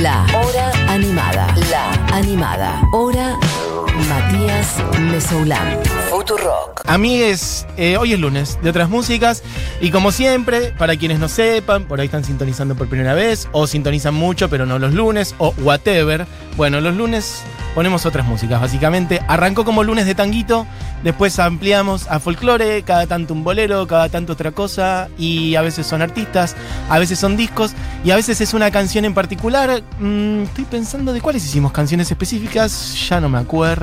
La Hora Animada. La Animada. Hora Matías Mesoulán. Futurock. Amigues, eh, hoy es lunes de otras músicas y como siempre, para quienes no sepan, por ahí están sintonizando por primera vez o sintonizan mucho pero no los lunes o whatever. Bueno, los lunes ponemos otras músicas, básicamente. Arrancó como lunes de tanguito, después ampliamos a folclore, cada tanto un bolero, cada tanto otra cosa, y a veces son artistas, a veces son discos, y a veces es una canción en particular. Mm, estoy pensando de cuáles hicimos canciones específicas, ya no me acuerdo.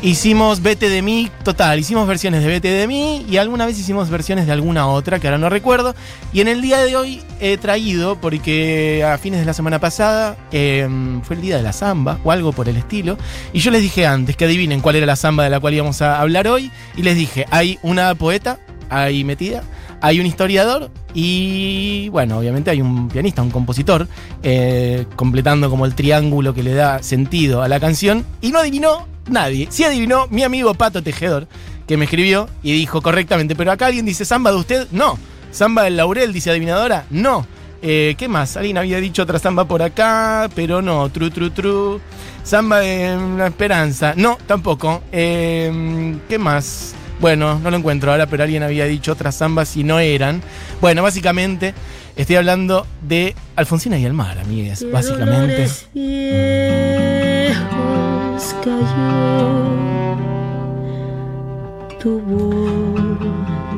Hicimos Vete de mí, total, hicimos versiones de Vete de mí y alguna vez hicimos versiones de alguna otra que ahora no recuerdo. Y en el día de hoy he traído, porque a fines de la semana pasada em, fue el día de la samba o algo por el estilo, y yo les dije antes que adivinen cuál era la samba de la cual íbamos a hablar hoy, y les dije, hay una poeta ahí metida, hay un historiador y bueno, obviamente hay un pianista, un compositor, eh, completando como el triángulo que le da sentido a la canción, y no adivinó nadie. Sí adivinó mi amigo Pato Tejedor, que me escribió y dijo correctamente, pero acá alguien dice samba de usted, no. Samba del Laurel, dice adivinadora, no. Eh, ¿Qué más? Alguien había dicho otra samba por acá, pero no. Tru, tru, tru. Samba de la esperanza, no, tampoco. Eh, ¿Qué más? Bueno, no lo encuentro ahora, pero alguien había dicho otras zambas y no eran. Bueno, básicamente estoy hablando de Alfonsina y el mar, amigues. Básicamente.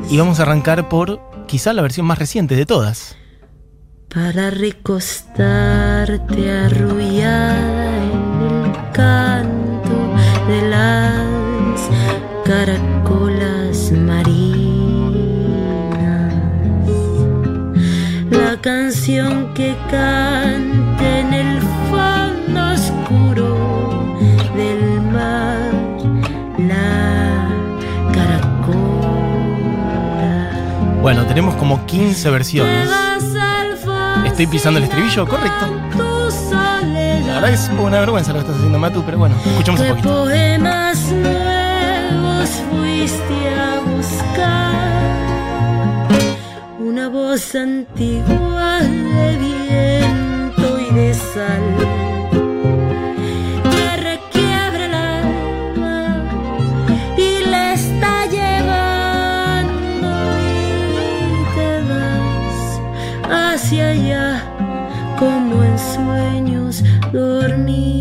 Y vamos a arrancar por quizá la versión más reciente de todas. Para recostarte arrullada en el canto de las caracolas canción que canta en el fondo oscuro del mar. La caracola. Bueno, tenemos como 15 Te versiones. ¿Estoy pisando el estribillo? Correcto. La verdad es una vergüenza lo que estás haciendo, Matu, pero bueno, escuchamos un ¿Qué poquito. poemas nuevos fuiste a buscar? Una voz antigua de viento y de sal. Que requiebra el alma y le está llevando y te vas hacia allá como en sueños dormida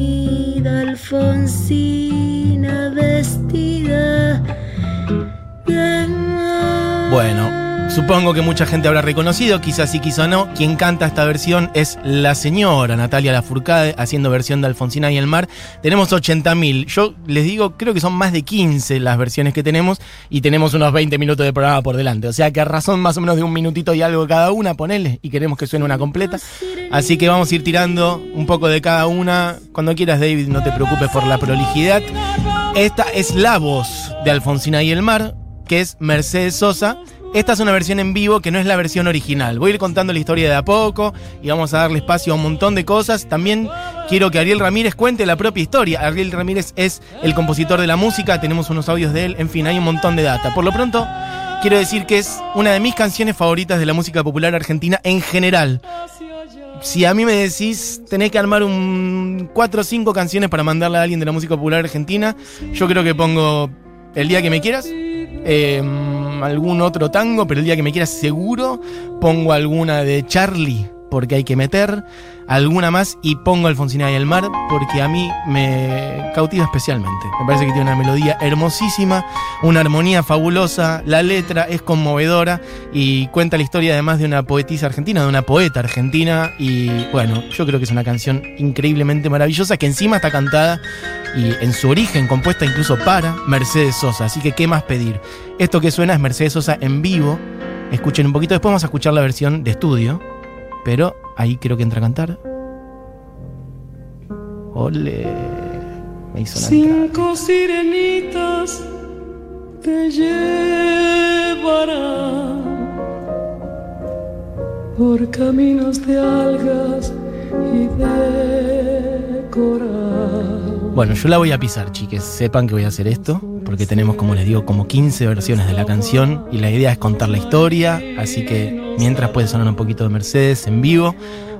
Bueno, supongo que mucha gente habrá reconocido, quizás sí, quizás no. Quien canta esta versión es la señora Natalia Lafourcade haciendo versión de Alfonsina y el mar. Tenemos 80.000. Yo les digo, creo que son más de 15 las versiones que tenemos y tenemos unos 20 minutos de programa por delante. O sea que a razón más o menos de un minutito y algo cada una, ponele, y queremos que suene una completa. Así que vamos a ir tirando un poco de cada una. Cuando quieras, David, no te preocupes por la prolijidad. Esta es la voz de Alfonsina y el mar, que es Mercedes Sosa. Esta es una versión en vivo que no es la versión original. Voy a ir contando la historia de a poco y vamos a darle espacio a un montón de cosas. También quiero que Ariel Ramírez cuente la propia historia. Ariel Ramírez es el compositor de la música, tenemos unos audios de él, en fin, hay un montón de data. Por lo pronto, quiero decir que es una de mis canciones favoritas de la música popular argentina en general. Si a mí me decís, tenés que armar un 4 o 5 canciones para mandarle a alguien de la música popular argentina, yo creo que pongo El día que me quieras, eh, algún otro tango, pero el día que me quieras seguro, pongo alguna de Charlie, porque hay que meter, alguna más y pongo Alfonsina y el mar, porque a mí me cautiva especialmente. Me parece que tiene una melodía hermosísima, una armonía fabulosa, la letra es conmovedora y cuenta la historia además de una poetisa argentina, de una poeta argentina y bueno, yo creo que es una canción increíblemente maravillosa que encima está cantada y en su origen compuesta incluso para Mercedes Sosa, así que qué más pedir. Esto que suena es Mercedes Sosa en vivo, escuchen un poquito, después vamos a escuchar la versión de estudio, pero ahí creo que entra a cantar. Ole, me hizo una Cinco sirenitas te llevarán por caminos de algas y de coral. Bueno, yo la voy a pisar, chiques. Sepan que voy a hacer esto, porque tenemos, como les digo, como 15 versiones de la canción y la idea es contar la historia. Así que mientras puede sonar un poquito de Mercedes en vivo,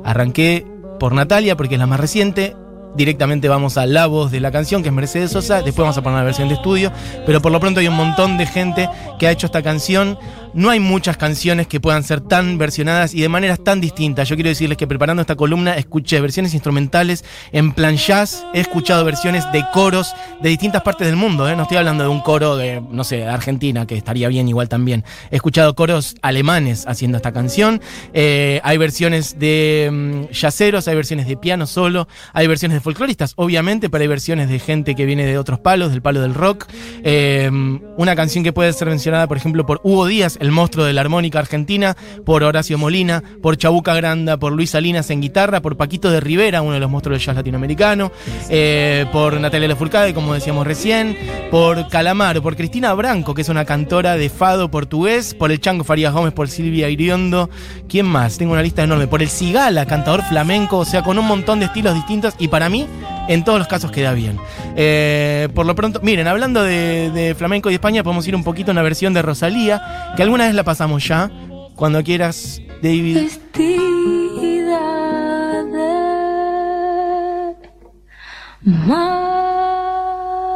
arranqué por Natalia, porque es la más reciente. Directamente vamos a la voz de la canción, que es Mercedes Sosa. Después vamos a poner una versión de estudio. Pero por lo pronto hay un montón de gente que ha hecho esta canción. No hay muchas canciones que puedan ser tan versionadas y de maneras tan distintas. Yo quiero decirles que preparando esta columna escuché versiones instrumentales en plan jazz. He escuchado versiones de coros de distintas partes del mundo. ¿eh? No estoy hablando de un coro de, no sé, de Argentina, que estaría bien igual también. He escuchado coros alemanes haciendo esta canción. Eh, hay versiones de mm, jazzeros, hay versiones de piano solo, hay versiones de folcloristas, obviamente, pero hay versiones de gente que viene de otros palos, del palo del rock. Eh, una canción que puede ser mencionada, por ejemplo, por Hugo Díaz, el monstruo de la armónica argentina, por Horacio Molina, por Chabuca Granda, por Luis Salinas en guitarra, por Paquito de Rivera, uno de los monstruos del jazz latinoamericano, eh, por Natalia Lafourcade, como decíamos recién, por Calamaro, por Cristina Branco, que es una cantora de fado portugués, por el Chango Farías Gómez, por Silvia Iriondo. ¿Quién más? Tengo una lista enorme. Por el Cigala, cantador flamenco, o sea, con un montón de estilos distintos y para mí, en todos los casos queda bien. Eh, por lo pronto, miren, hablando de, flamenco y España, podemos ir un poquito a una versión de Rosalía, que alguna vez la pasamos ya. Cuando quieras, David. Vestida de mar.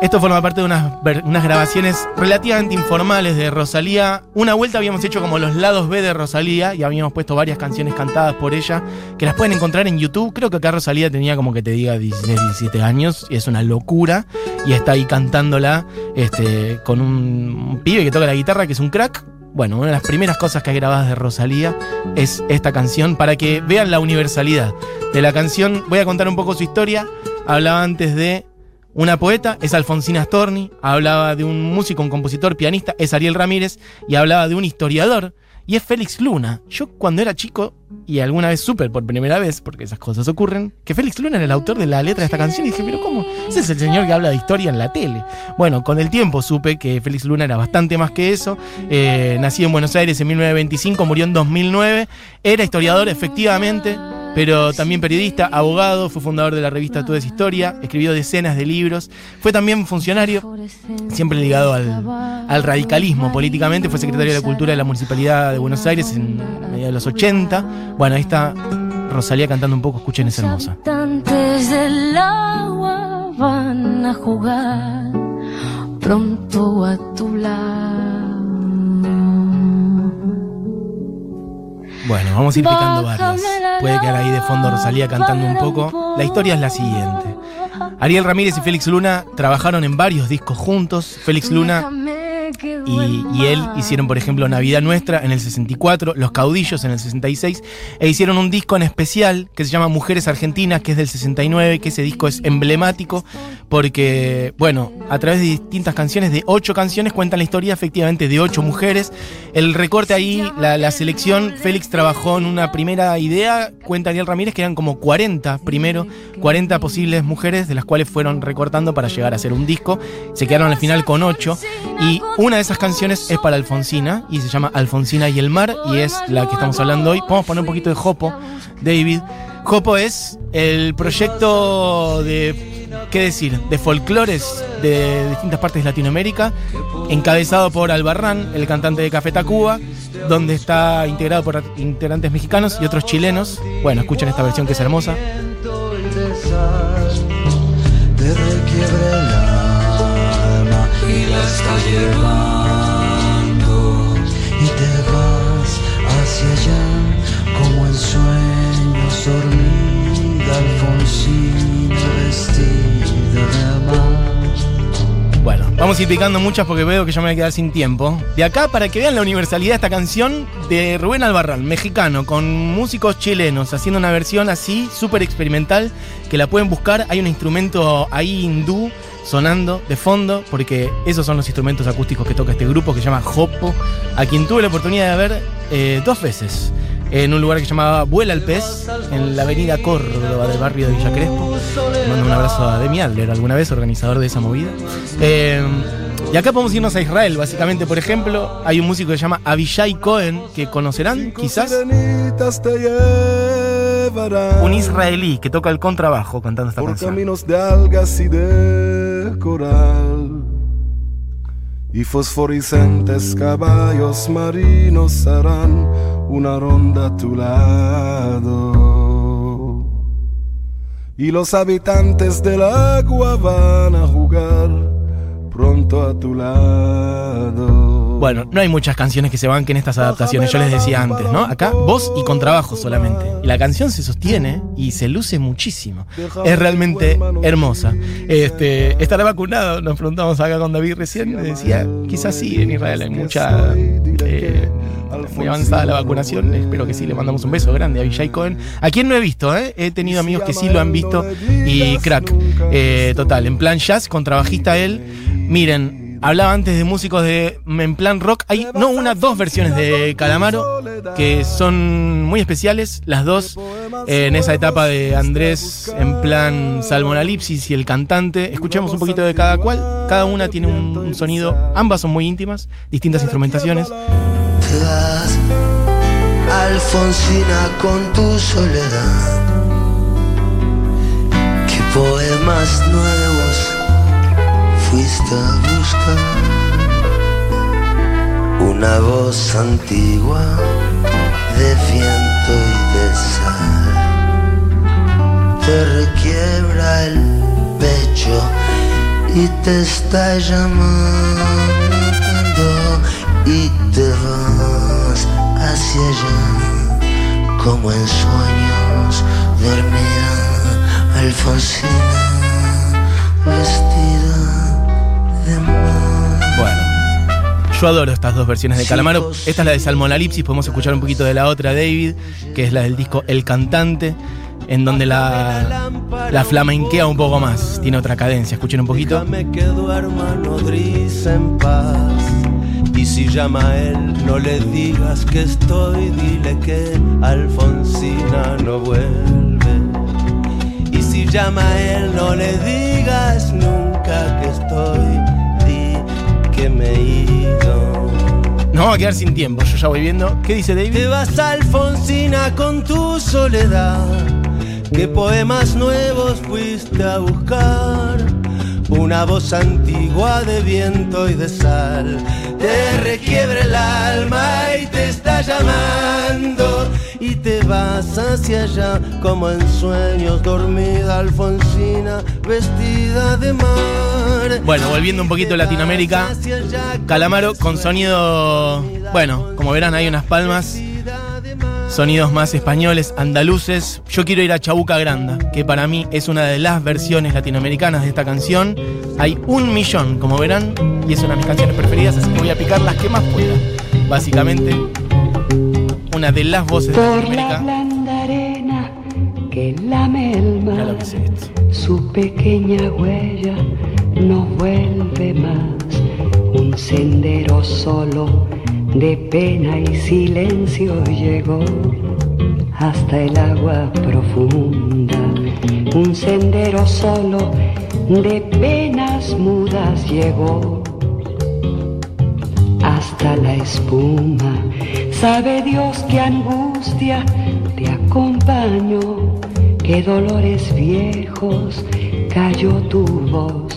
Esto forma parte de unas, grabaciones relativamente informales de Rosalía. Una vuelta habíamos hecho como los lados B de Rosalía y habíamos puesto varias canciones cantadas por ella que las pueden encontrar en YouTube. Creo que acá Rosalía tenía como que te diga 16, 17 años y es una locura. Y está ahí cantándola este, con un, un pibe que toca la guitarra que es un crack. Bueno, una de las primeras cosas que hay grabadas de Rosalía es esta canción para que vean la universalidad de la canción. Voy a contar un poco su historia. Hablaba antes de una poeta, es Alfonsina Storni, hablaba de un músico, un compositor, pianista, es Ariel Ramírez, y hablaba de un historiador, y es Félix Luna. Yo cuando era chico, y alguna vez supe por primera vez, porque esas cosas ocurren, que Félix Luna era el autor de la letra de esta canción, y dije, pero ¿cómo? Ese es el señor que habla de historia en la tele. Bueno, con el tiempo supe que Félix Luna era bastante más que eso, eh, en Buenos Aires en 1925, murió en 2009, era historiador efectivamente, pero también periodista, abogado, fue fundador de la revista Todo es Historia, escribió decenas de libros, fue también funcionario, siempre ligado al, al radicalismo políticamente, fue secretario de Cultura de la Municipalidad de Buenos Aires en mediados de los 80. Bueno, ahí está Rosalía cantando un poco, escuchen, es hermosa. van a jugar pronto a tu. Bueno, vamos a ir picando varias. Puede quedar ahí de fondo Rosalía cantando un poco. La historia es la siguiente. Ariel Ramírez y Félix Luna trabajaron en varios discos juntos. Félix Luna y, él hicieron, por ejemplo, Navidad Nuestra en el 64, Los Caudillos en el 66, e hicieron un disco en especial que se llama Mujeres Argentinas, que es del 69, que ese disco es emblemático porque, bueno, a través de distintas canciones, de ocho canciones, cuentan la historia efectivamente de ocho mujeres. El recorte ahí, la, la selección, Félix trabajó en una primera idea, cuenta Ariel Ramírez, que eran como 40 primero, 40 posibles mujeres, de las cuales fueron recortando para llegar a hacer un disco. Se quedaron al final con ocho. Y una de esas canciones es para Alfonsina y se llama Alfonsina y el mar y es la que estamos hablando hoy. Vamos a poner un poquito de Jopo, David. Jopo es el proyecto de, ¿qué decir?, de folclores de distintas partes de Latinoamérica, encabezado por Albarrán, el cantante de Café Tacuba, donde está integrado por integrantes mexicanos y otros chilenos. Bueno, escuchen esta versión que es hermosa. te el alma y la está llevando como en sueños dormida Alfonsina vestida de amar Bueno, vamos a ir picando muchas porque veo que ya me voy a quedar sin tiempo. De acá, para que vean la universalidad de esta canción de Rubén Albarrán, mexicano, con músicos chilenos, haciendo una versión así, súper experimental, que la pueden buscar. Hay un instrumento ahí hindú sonando de fondo, porque esos son los instrumentos acústicos que toca este grupo que se llama Jopo, a quien tuve la oportunidad de ver eh, dos veces. En un lugar que se llamaba Vuela el Pez, en la avenida Córdoba del barrio de Villa Crespo. Mando un abrazo a Demi Adler, alguna vez organizador de esa movida. Eh, y acá podemos irnos a Israel, básicamente, por ejemplo, hay un músico que se llama Avishai Cohen, que conocerán quizás, un israelí que toca el contrabajo cantando esta por canción. caminos de algas y de coral. Y fosforescentes caballos marinos harán una ronda a tu lado. y los habitantes del agua van a jugar pronto a tu lado. Bueno, no hay muchas canciones que se banquen estas adaptaciones, yo les decía antes, ¿no? Acá voz y contrabajo solamente. Y la canción se sostiene y se luce muchísimo. Es realmente hermosa. Este, ¿Estará vacunado? Nos preguntamos acá con David recién. Decía, quizás sí, en Israel hay mucha... eh, muy avanzada la vacunación, espero que sí, le mandamos un beso grande a Vijay Cohen. A quien no he visto, ¿eh? he tenido amigos que sí lo han visto y crack, eh, total, en plan jazz, contrabajista él. Miren, hablaba antes de músicos de en plan rock, hay no una, dos versiones de Calamaro que son muy especiales, las dos en esa etapa de Andrés en plan Salmonalipsis y el cantante. Escuchemos un poquito de cada cual, cada una tiene un, un sonido, ambas son muy íntimas, distintas instrumentaciones. Te vas, Alfonsina, con tu soledad. ¿Qué poemas nuevos fuiste a buscar? Una voz antigua de viento y de sal. Te requiebra el pecho y te está llamando y te vas hacia allá como en sueños dormida Alfonsina yo adoro estas dos versiones de Calamaro. Esta es la de Salmonalipsis, podemos escuchar un poquito de la otra, David, que es la del disco El Cantante, en donde la, la flamenquea un poco más, tiene otra cadencia. Escuchen un poquito. Que duerma en paz. Y si llama a él, no le digas que estoy, dile que Alfonsina no vuelve. Y si llama a él, no le digas nunca que estoy, que me he ido. Nos vamos a quedar sin tiempo, yo ya voy viendo. ¿Qué dice Te David? vas Alfonsina con tu soledad. ¿Qué poemas nuevos fuiste a buscar? Una voz antigua de viento y de sal te requiebra el alma y te está llamando y te vas hacia allá como en sueños dormida Alfonsina vestida de mar. Bueno, volviendo un poquito a Latinoamérica, Calamaro con sonido, bueno, como verán hay unas palmas, sonidos más españoles, andaluces. Yo quiero ir a Chabuca Granda, que para mí es una de las versiones latinoamericanas de esta canción. Hay un millón, como verán, y es una de mis canciones preferidas, así que voy a picar las que más pueda. Básicamente, una de las voces de la blanda arena que lame el mar, que esto. su pequeña huella no vuelve más. Un sendero solo de pena y silencio llegó hasta el agua profunda. Un sendero solo de penas mudas llegó hasta la espuma. Sabe Dios qué angustia te acompañó, qué dolores viejos cayó tu voz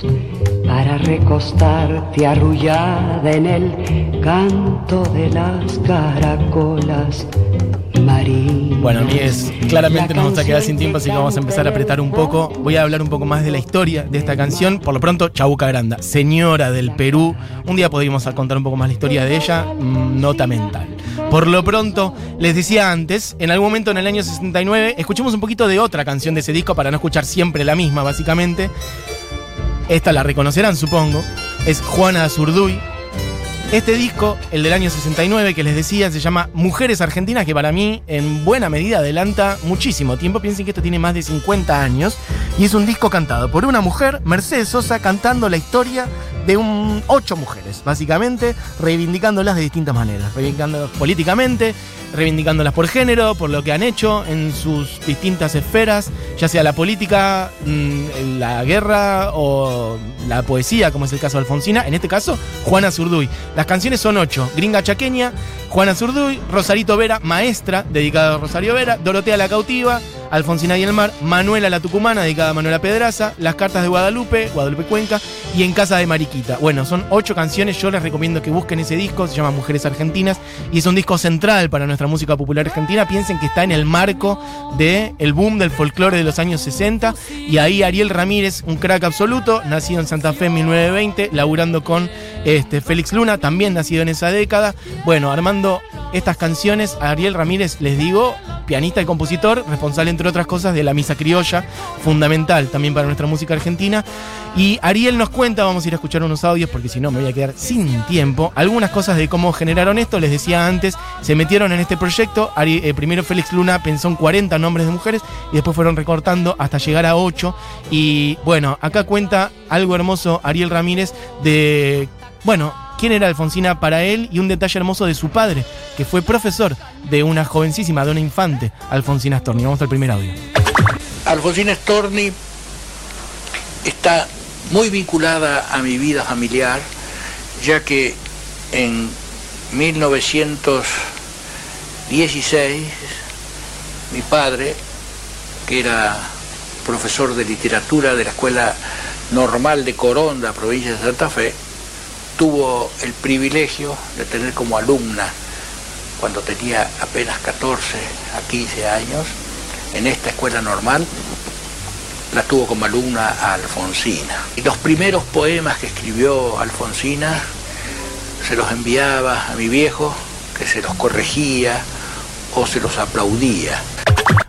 para recostarte arrullada en el canto de las caracolas marinas. Bueno, Mies, claramente La nos vamos a quedar sin tiempo, así que que vamos a empezar a apretar un poco. Voy a hablar un poco más de la historia de esta canción. Por lo pronto, Chabuca Granda, señora del Perú. Un día podríamos contar un poco más la historia de ella, mm, nota mental. Por lo pronto, les decía antes, en algún momento en el año 69, escuchemos un poquito de otra canción de ese disco para no escuchar siempre la misma, básicamente. Esta la reconocerán, supongo. Es Juana Azurduy. Este disco, el del año 69, que les decía, se llama Mujeres Argentinas, que para mí en buena medida adelanta muchísimo tiempo. Piensen que esto tiene más de 50 años. Y es un disco cantado por una mujer, Mercedes Sosa, cantando la historia de un, ocho mujeres, básicamente, reivindicándolas de distintas maneras. Reivindicándolas políticamente, reivindicándolas por género, por lo que han hecho en sus distintas esferas, ya sea la política, mm, la guerra o la poesía, como es el caso de Alfonsina. En este caso, Juana Zurduy. Las canciones son ocho. Gringa Chaqueña, Juana Zurduy, Rosarito Vera, maestra, dedicada a Rosario Vera, Dorotea la Cautiva, Alfonsina y el mar, Manuela la Tucumana, dedicada a Manuela Pedraza, Las cartas de Guadalupe, Guadalupe Cuenca, y En casa de Mariquita. Bueno, son ocho canciones, yo les recomiendo que busquen ese disco, se llama Mujeres Argentinas, y es un disco central para nuestra música popular argentina. Piensen que está en el marco del el boom del folclore de los años 60, y ahí Ariel Ramírez, un crack absoluto, nacido en Santa Fe en 1920, laburando con este, Félix Luna, también nacido en esa década. Bueno, armando estas canciones, Ariel Ramírez, les digo, pianista y compositor, responsable entre otras cosas de la misa criolla, fundamental también para nuestra música argentina. Y Ariel nos cuenta, vamos a ir a escuchar unos audios porque si no me voy a quedar sin tiempo, algunas cosas de cómo generaron esto, les decía antes, se metieron en este proyecto, eh, primero Félix Luna pensó en 40 nombres de mujeres y después fueron recortando hasta llegar a 8 y bueno, acá cuenta algo hermoso Ariel Ramírez de, bueno, quién era Alfonsina para él y un detalle hermoso de su padre, que fue profesor de una jovencísima, de una infante, Alfonsina Storni. Vamos al primer audio. Alfonsina Storni está muy vinculada a mi vida familiar, ya que en 1916 mi padre, que era profesor de literatura de la Escuela Normal de Coronda, provincia de Santa Fe, tuvo el privilegio de tener como alumna, cuando tenía apenas 14 a 15 años, en esta escuela normal, la tuvo como alumna a Alfonsina. Y los primeros poemas que escribió Alfonsina se los enviaba a mi viejo, que se los corregía o se los aplaudía.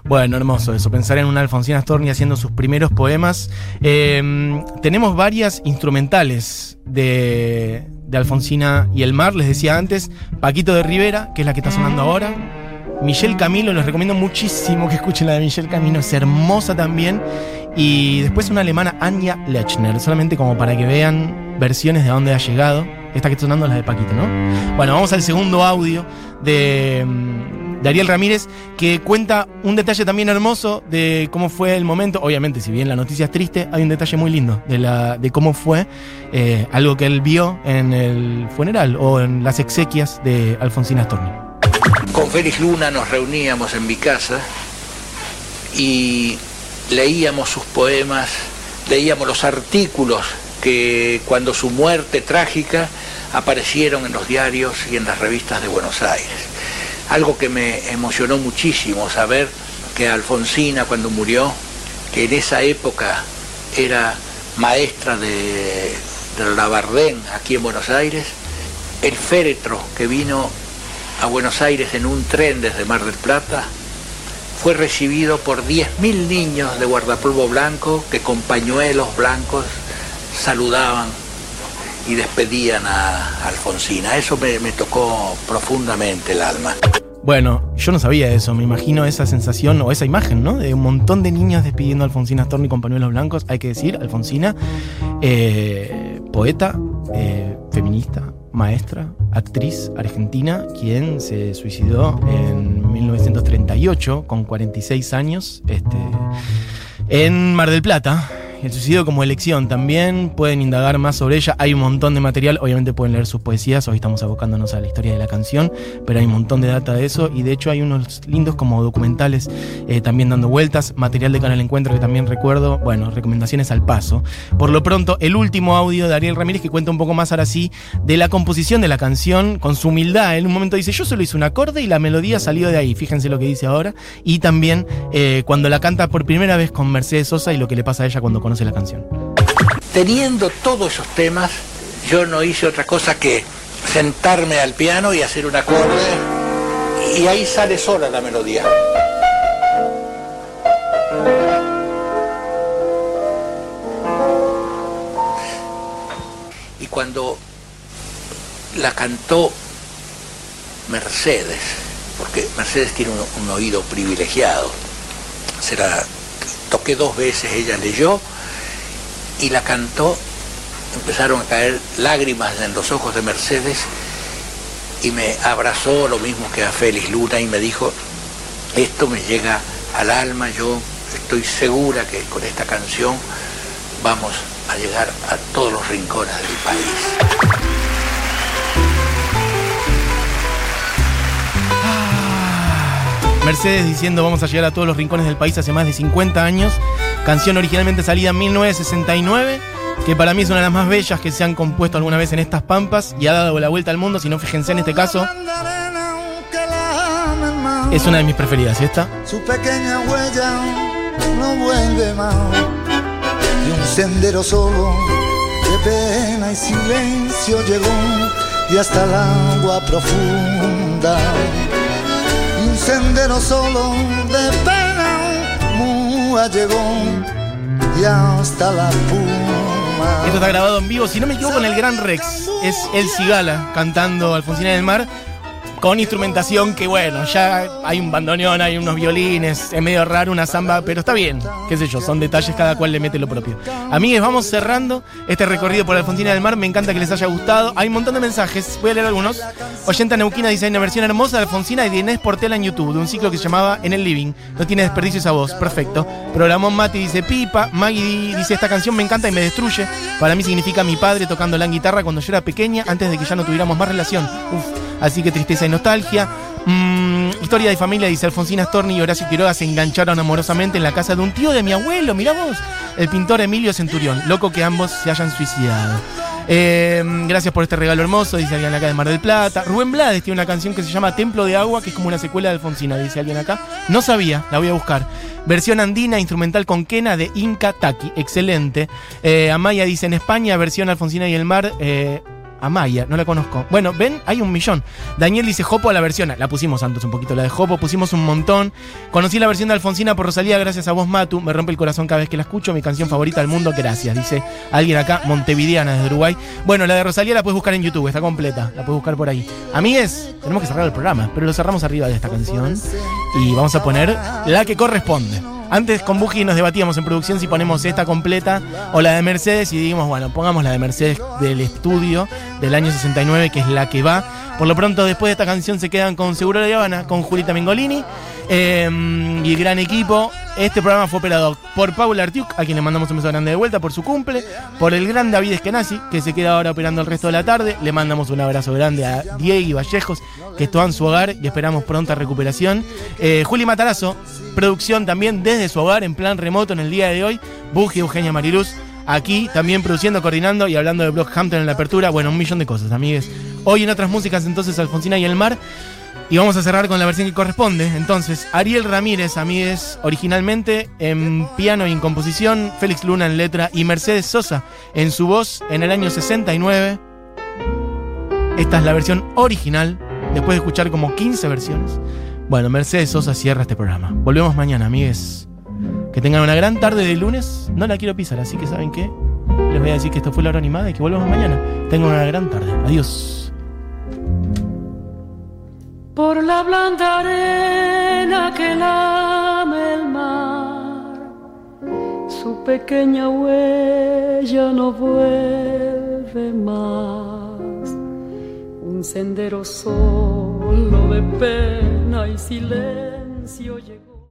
Bueno, hermoso eso, pensar en una Alfonsina Storni haciendo sus primeros poemas. Em, tenemos varias instrumentales de, de Alfonsina y el mar, les decía antes, Paquito de Rivera, que es la que está sonando ahora. Michelle Camilo, les recomiendo muchísimo que escuchen la de Michelle Camilo, es hermosa también. Y después una alemana, Anja Lechner, solamente como para que vean versiones de dónde ha llegado. Esta que está sonando es la de Paquito, ¿no? Bueno, vamos al segundo audio de de Ramírez, que cuenta un detalle también hermoso de cómo fue el momento. Obviamente, si bien la noticia es triste, hay un detalle muy lindo de cómo fue eh, algo que él vio en el funeral o en las exequias de Alfonsina Storni. Con Félix Luna nos reuníamos en mi casa y leíamos sus poemas, leíamos los artículos que cuando su muerte trágica aparecieron en los diarios y en las revistas de Buenos Aires algo que me emocionó muchísimo saber que Alfonsina cuando murió, que en esa época era maestra de, de Labardén aquí en Buenos Aires, el féretro que vino a Buenos Aires en un tren desde Mar del Plata fue recibido por 10.000 niños de guardapolvo blanco que con pañuelos blancos saludaban y despedían a Alfonsina. Eso me, tocó profundamente el alma. Bueno, yo no sabía eso, me imagino esa sensación o esa imagen, ¿no? De un montón de niños despidiendo a Alfonsina Storni con pañuelos blancos. Hay que decir, Alfonsina, eh, poeta, eh, feminista, maestra, actriz argentina, quien se suicidó en 1938 con 46 años este, en Mar del Plata el suicidio como elección también. Pueden indagar más sobre ella. Hay un montón de material. Obviamente pueden leer sus poesías. Hoy estamos abocándonos a la historia de la canción. Pero hay un montón de data de eso. Y de hecho hay unos lindos como documentales eh, también dando vueltas. Material de Canal Encuentro que también recuerdo. Bueno, recomendaciones al paso. Por lo pronto, el último audio de Ariel Ramírez que cuenta un poco más ahora sí de la composición de la canción con su humildad. En un momento dice, yo solo hice un acorde y la melodía salió de ahí. Fíjense lo que dice ahora. Y también eh, cuando la canta por primera vez con Mercedes Sosa y lo que le pasa a ella cuando conoce la canción. Teniendo todos esos temas, yo no hice otra cosa que sentarme al piano y hacer un acorde y ahí sale sola la melodía. Y cuando la cantó Mercedes, porque Mercedes tiene un, oído privilegiado, se toqué dos veces, ella leyó y la cantó, empezaron a caer lágrimas en los ojos de Mercedes y me abrazó lo mismo que a Félix Luna y me dijo, esto me llega al alma, yo estoy segura que con esta canción vamos a llegar a todos los rincones del país. Mercedes diciendo vamos a llegar a todos los rincones del país hace más de 50 años. Canción originalmente salida en 1969, que para mí es una de las más bellas que se han compuesto alguna vez en estas pampas y ha dado la vuelta al mundo. Si no, fíjense en este caso, es una de mis preferidas. ¿Y esta? Su pequeña huella no vuelve más. Y un sendero solo de pena y silencio llegó y hasta el agua profunda. Y un sendero solo de pena mua llegó y hasta la puma. Esto está grabado en vivo, si no me equivoco, en el Gran Rex. Es El Cigala cantando Alfonsina del Mar. Con instrumentación que, bueno, ya hay un bandoneón, hay unos violines, es medio raro una samba, pero está bien. Qué sé yo, son detalles, cada cual le mete lo propio. Amigues, vamos cerrando este recorrido por Alfonsina del Mar. Me encanta que les haya gustado. Hay un montón de mensajes, voy a leer algunos. Oyenta Neuquina dice: hay una versión hermosa de Alfonsina y de Portela en YouTube, de un ciclo que se llamaba En el Living. No tiene desperdicio esa voz, perfecto. Programón Mati dice: Pipa. Maggie dice: Esta canción me encanta y me destruye. Para mí significa mi padre tocando la guitarra cuando yo era pequeña, antes de que ya no tuviéramos más relación. Uf, así que tristeza y nostalgia. Mm, historia de familia, dice Alfonsina Storni y Horacio Quiroga se engancharon amorosamente en la casa de un tío de mi abuelo, mirá vos, el pintor Emilio Centurión. Loco que ambos se hayan suicidado. Eh, gracias por este regalo hermoso, dice alguien acá de Mar del Plata. Rubén Blades tiene una canción que se llama Templo de Agua, que es como una secuela de Alfonsina, dice alguien acá. No sabía, la voy a buscar. Versión andina, instrumental con quena de Inca Taki, excelente. Eh, Amaya dice en España, versión Alfonsina y el Mar. Eh, Amaya, no la conozco. Bueno, ven, hay un millón. Daniel dice Jopo a la versión. La pusimos antes un poquito, la de Jopo, pusimos un montón. Conocí la versión de Alfonsina por Rosalía gracias a vos, Matu. Me rompe el corazón cada vez que la escucho. Mi canción favorita del mundo, gracias. Dice alguien acá, Montevideana desde Uruguay. Bueno, la de Rosalía la puedes buscar en YouTube, está completa. La puedes buscar por ahí. Amigues, tenemos que cerrar el programa, pero lo cerramos arriba de esta canción. Y vamos a poner la que corresponde. Antes con Buji nos debatíamos en producción si ponemos esta completa o la de Mercedes y dijimos, bueno, pongamos la de Mercedes del estudio del año 69, que es la que va. Por lo pronto, después de esta canción se quedan con Seguro de Habana, con Julita Mengolini eh, y gran equipo. Este programa fue operado por Paula Artiuk, a quien le mandamos un beso grande de vuelta por su cumple, por el gran David Eskenazi, que se queda ahora operando el resto de la tarde. Le mandamos un abrazo grande a Diego y Vallejos, que está en su hogar y esperamos pronta recuperación. Eh, Juli Matarazo, producción también desde su hogar, en plan remoto en el día de hoy. Buji, Eugenia Mariluz, aquí también produciendo, coordinando y hablando de Blockhampton en la apertura. Bueno, un millón de cosas, amigues. Hoy en otras músicas, entonces, Alfonsina y el mar. Y vamos a cerrar con la versión que corresponde. Entonces, Ariel Ramírez, amigues, originalmente en piano y en composición, Félix Luna en letra y Mercedes Sosa en su voz en el año 69. Esta es la versión original, después de escuchar como 15 versiones. Bueno, Mercedes Sosa cierra este programa. Volvemos mañana, amigues. Que tengan una gran tarde de lunes. No la quiero pisar, así que ¿saben qué? Les voy a decir que esto fue la hora animada y que volvemos mañana. Tengan una gran tarde. Adiós. Por la blanda arena que lame el mar. Su pequeña huella no vuelve más. Un sendero solo de pena y silencio.